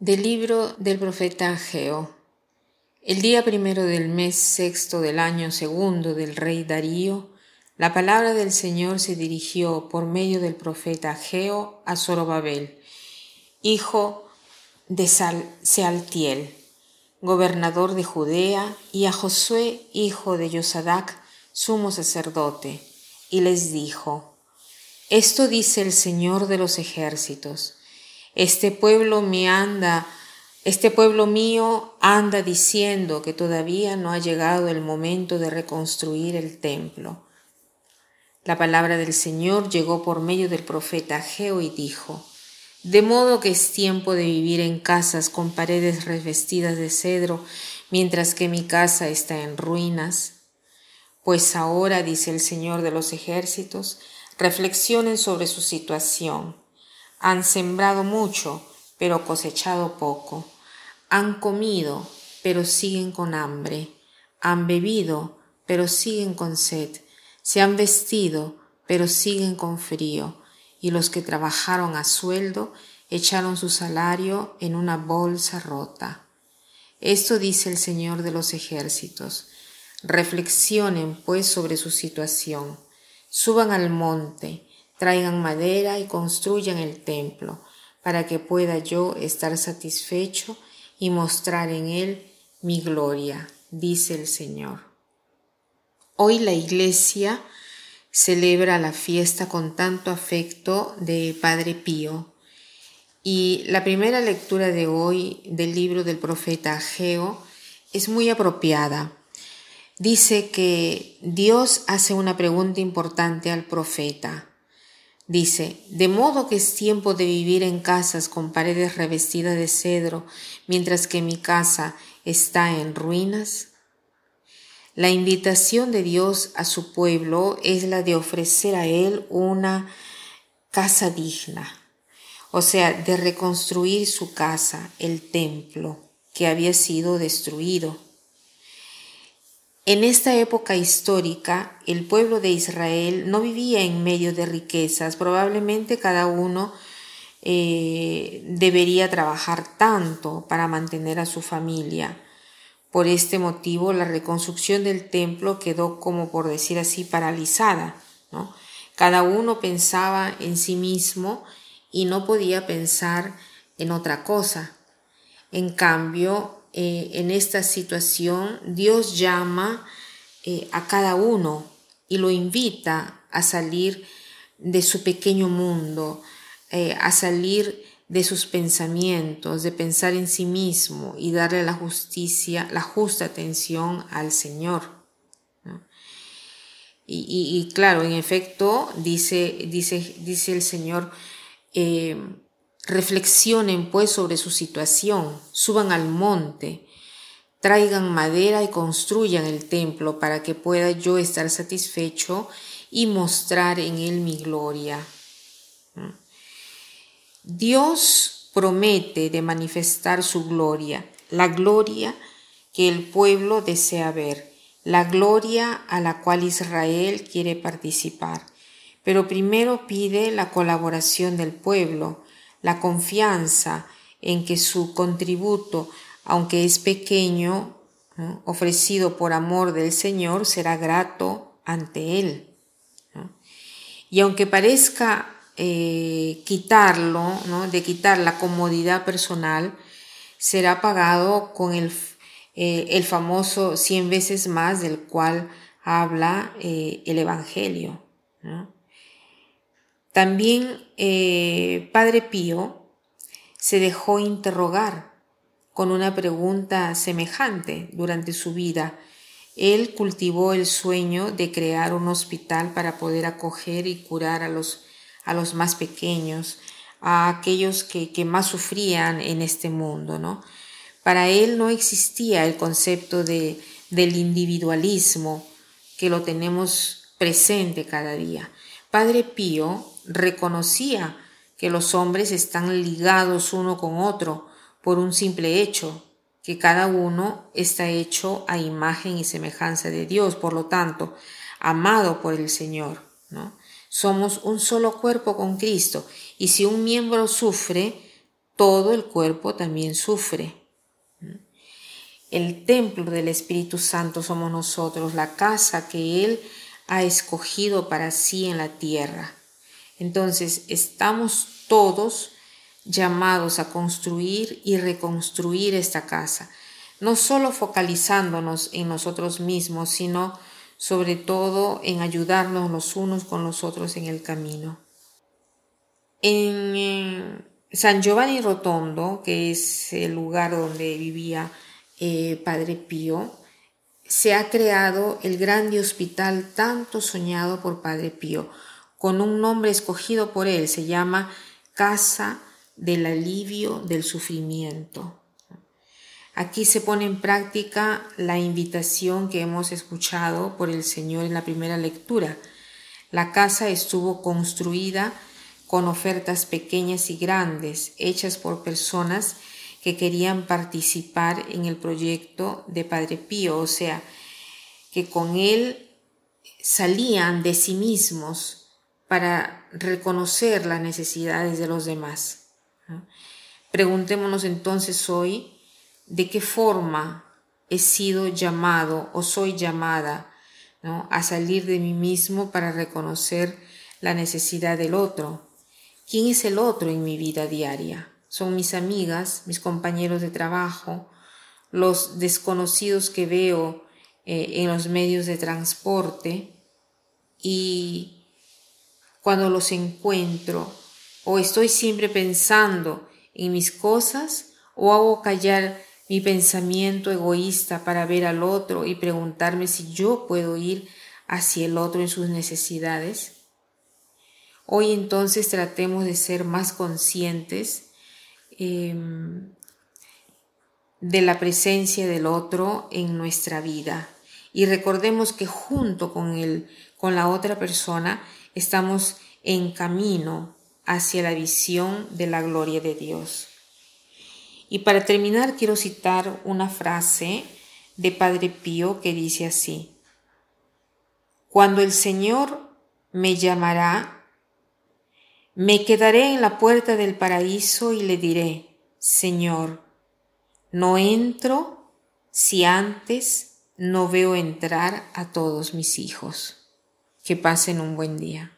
Del libro del profeta Ageo. El día primero del mes sexto del año segundo del rey Darío, la palabra del Señor se dirigió por medio del profeta Ageo a Zorobabel, hijo de Sealtiel, gobernador de Judea, y a Josué, hijo de Yosadac, sumo sacerdote, y les dijo, Esto dice el Señor de los ejércitos, este pueblo me anda, este pueblo mío anda diciendo que todavía no ha llegado el momento de reconstruir el templo. La palabra del Señor llegó por medio del profeta Geo y dijo, de modo que es tiempo de vivir en casas con paredes revestidas de cedro, mientras que mi casa está en ruinas. Pues ahora, dice el Señor de los ejércitos, reflexionen sobre su situación han sembrado mucho, pero cosechado poco. Han comido, pero siguen con hambre. Han bebido, pero siguen con sed. Se han vestido, pero siguen con frío. Y los que trabajaron a sueldo echaron su salario en una bolsa rota. Esto dice el Señor de los ejércitos. Reflexionen pues sobre su situación. Suban al monte traigan madera y construyan el templo, para que pueda yo estar satisfecho y mostrar en él mi gloria, dice el Señor. Hoy la iglesia celebra la fiesta con tanto afecto de Padre Pío. Y la primera lectura de hoy del libro del profeta Ageo es muy apropiada. Dice que Dios hace una pregunta importante al profeta. Dice, de modo que es tiempo de vivir en casas con paredes revestidas de cedro, mientras que mi casa está en ruinas. La invitación de Dios a su pueblo es la de ofrecer a Él una casa digna, o sea, de reconstruir su casa, el templo, que había sido destruido. En esta época histórica, el pueblo de Israel no vivía en medio de riquezas, probablemente cada uno eh, debería trabajar tanto para mantener a su familia. Por este motivo, la reconstrucción del templo quedó, como por decir así, paralizada. Cada uno pensaba en sí mismo y no podía pensar en otra cosa. En cambio, eh, en esta situación, Dios llama eh, a cada uno y lo invita a salir de su pequeño mundo, eh, a salir de sus pensamientos, de pensar en sí mismo y darle la justicia, la justa atención al Señor. Y, claro, en efecto, dice, dice, dice el Señor, Reflexionen pues sobre su situación, suban al monte, traigan madera y construyan el templo para que pueda yo estar satisfecho y mostrar en él mi gloria. ¿Mm? Dios promete de manifestar su gloria, la gloria que el pueblo desea ver, la gloria a la cual Israel quiere participar. Pero primero pide la colaboración del pueblo, la confianza en que su contributo, aunque es pequeño, ofrecido por amor del Señor, será grato ante Él. Y aunque parezca eh, quitarlo, de quitar la comodidad personal, será pagado con el, eh, el famoso cien veces más del cual habla eh, el Evangelio. También eh, Padre Pío se dejó interrogar con una pregunta semejante durante su vida. Él cultivó el sueño de crear un hospital para poder acoger y curar a los, a los más pequeños, a aquellos que, que más sufrían en este mundo, ¿no? Para él no existía el concepto de, del individualismo que lo tenemos presente cada día. Padre Pío reconocía que los hombres están ligados uno con otro por un simple hecho, que cada uno está hecho a imagen y semejanza de Dios, por lo tanto, amado por el Señor. ¿no? Somos un solo cuerpo con Cristo y si un miembro sufre, todo el cuerpo también sufre. El templo del Espíritu Santo somos nosotros, la casa que Él ha escogido para sí en la tierra. Entonces, estamos todos llamados a construir y reconstruir esta casa, no solo focalizándonos en nosotros mismos, sino sobre todo en ayudarnos los unos con los otros en el camino. En eh, San Giovanni Rotondo, que es el lugar donde vivía eh, Padre Pío, se ha creado el grande hospital tanto soñado por Padre Pío, con un nombre escogido por él, se llama Casa del Alivio del Sufrimiento. Aquí se pone en práctica la invitación que hemos escuchado por el Señor en la primera lectura. La casa estuvo construida con ofertas pequeñas y grandes, hechas por personas que querían participar en el proyecto de Padre Pío, o sea, que con él salían de sí mismos para reconocer las necesidades de los demás. Preguntémonos entonces hoy, de qué forma he sido llamado o soy llamada a salir de mí mismo para reconocer la necesidad del otro. ¿Quién es el otro en mi vida diaria? Son mis amigas, mis compañeros de trabajo, los desconocidos que veo eh, en los medios de transporte y cuando los encuentro o estoy siempre pensando en mis cosas o hago callar mi pensamiento egoísta para ver al otro y preguntarme si yo puedo ir hacia el otro en sus necesidades? Hoy entonces tratemos de ser más conscientes em, de la presencia del otro en nuestra vida y recordemos que junto con él, con la otra persona, estamos en camino hacia la visión de la gloria de Dios. Y para terminar quiero citar una frase de Padre Pío que dice así, Cuando el Señor me llamará, me quedaré en la puerta del paraíso y le diré, Señor, no entro si antes no veo entrar a todos mis hijos. Que pasen un buen día.